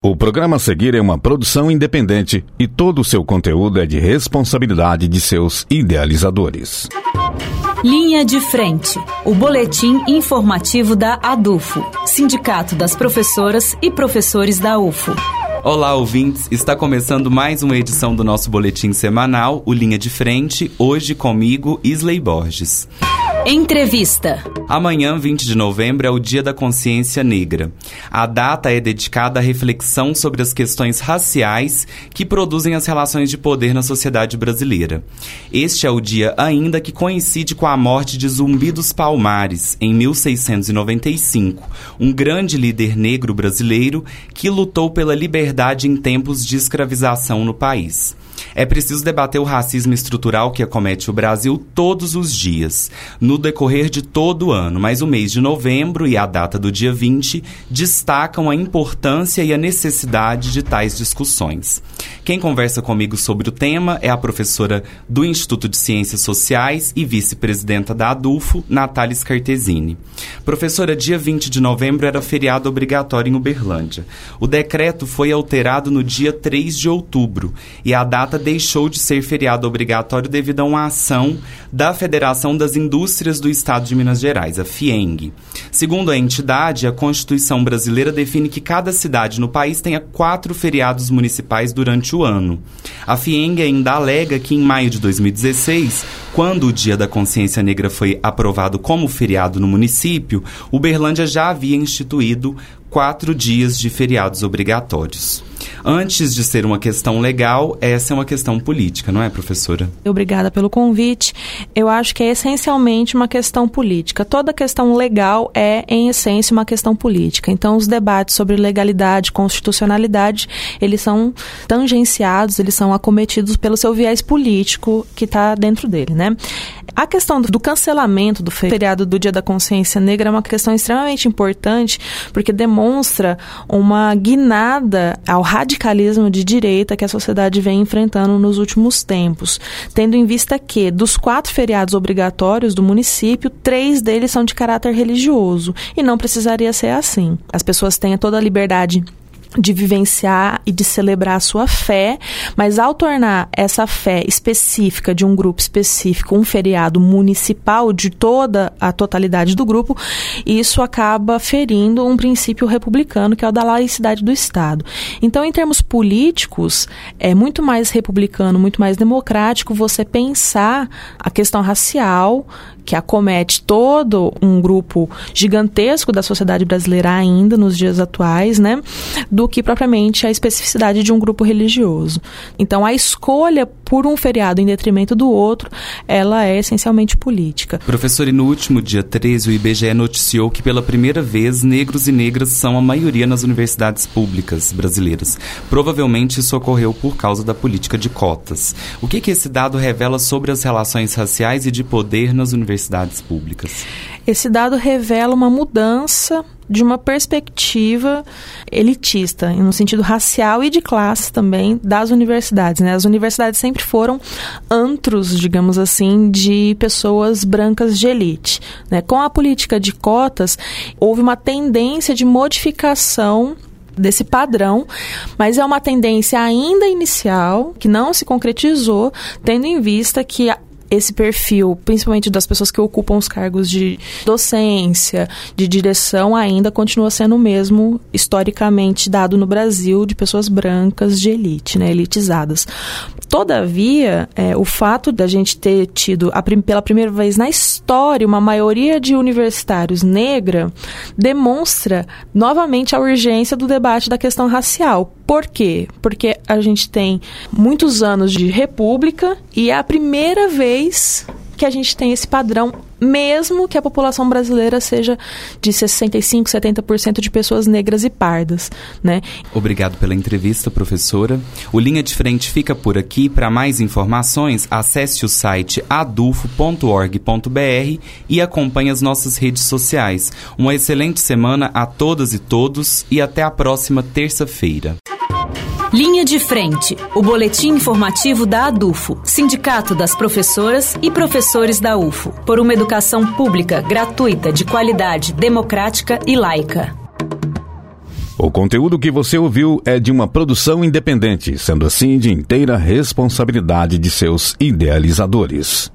O programa a seguir é uma produção independente e todo o seu conteúdo é de responsabilidade de seus idealizadores. Linha de Frente, o boletim informativo da ADUFO, Sindicato das Professoras e Professores da UFO. Olá, ouvintes! Está começando mais uma edição do nosso boletim semanal, o Linha de Frente, hoje comigo, Isley Borges. Entrevista. Amanhã, 20 de novembro, é o Dia da Consciência Negra. A data é dedicada à reflexão sobre as questões raciais que produzem as relações de poder na sociedade brasileira. Este é o dia ainda que coincide com a morte de Zumbi dos Palmares, em 1695, um grande líder negro brasileiro que lutou pela liberdade em tempos de escravização no país. É preciso debater o racismo estrutural que acomete o Brasil todos os dias, no decorrer de todo o ano, mas o mês de novembro e a data do dia 20 destacam a importância e a necessidade de tais discussões. Quem conversa comigo sobre o tema é a professora do Instituto de Ciências Sociais e vice-presidenta da ADUFO, Natália Scartesini. Professora, dia 20 de novembro era feriado obrigatório em Uberlândia. O decreto foi alterado no dia 3 de outubro e a data data deixou de ser feriado obrigatório devido a uma ação da Federação das Indústrias do Estado de Minas Gerais, a FIENG. Segundo a entidade, a Constituição brasileira define que cada cidade no país tenha quatro feriados municipais durante o ano. A FIENG ainda alega que em maio de 2016, quando o Dia da Consciência Negra foi aprovado como feriado no município, Uberlândia já havia instituído quatro dias de feriados obrigatórios. Antes de ser uma questão legal, essa é uma questão política, não é, professora? Obrigada pelo convite. Eu acho que é essencialmente uma questão política. Toda questão legal é, em essência, uma questão política. Então, os debates sobre legalidade, constitucionalidade, eles são tangenciados, eles são acometidos pelo seu viés político que está dentro dele, né? A questão do cancelamento do feriado do Dia da Consciência Negra é uma questão extremamente importante, porque demonstra uma guinada ao radicalismo de direita que a sociedade vem enfrentando nos últimos tempos, tendo em vista que, dos quatro feriados obrigatórios do município, três deles são de caráter religioso, e não precisaria ser assim. As pessoas têm toda a liberdade de vivenciar e de celebrar a sua fé, mas ao tornar essa fé específica de um grupo específico um feriado municipal de toda a totalidade do grupo, isso acaba ferindo um princípio republicano que é o da laicidade do Estado. Então, em termos políticos, é muito mais republicano, muito mais democrático você pensar a questão racial que acomete todo um grupo gigantesco da sociedade brasileira ainda nos dias atuais, né, do que propriamente a especificidade de um grupo religioso. Então, a escolha por um feriado em detrimento do outro, ela é essencialmente política. Professor, e no último dia 13, o IBGE noticiou que pela primeira vez negros e negras são a maioria nas universidades públicas brasileiras. Provavelmente isso ocorreu por causa da política de cotas. O que, que esse dado revela sobre as relações raciais e de poder nas universidades? Universidades públicas? Esse dado revela uma mudança de uma perspectiva elitista, no sentido racial e de classe também, das universidades. Né? As universidades sempre foram antros, digamos assim, de pessoas brancas de elite. Né? Com a política de cotas, houve uma tendência de modificação desse padrão, mas é uma tendência ainda inicial que não se concretizou, tendo em vista que esse perfil, principalmente das pessoas que ocupam os cargos de docência, de direção, ainda continua sendo o mesmo historicamente dado no Brasil de pessoas brancas de elite, né, elitizadas. Todavia, é, o fato da gente ter tido a, pela primeira vez na história uma maioria de universitários negra demonstra novamente a urgência do debate da questão racial. Por quê? Porque a gente tem muitos anos de república e é a primeira vez que a gente tem esse padrão, mesmo que a população brasileira seja de 65, 70% de pessoas negras e pardas, né? Obrigado pela entrevista, professora. O Linha de Frente fica por aqui. Para mais informações, acesse o site adufo.org.br e acompanhe as nossas redes sociais. Uma excelente semana a todas e todos e até a próxima terça-feira. Linha de Frente, o boletim informativo da ADUFO, Sindicato das Professoras e Professores da UFO, por uma educação pública, gratuita, de qualidade, democrática e laica. O conteúdo que você ouviu é de uma produção independente, sendo assim de inteira responsabilidade de seus idealizadores.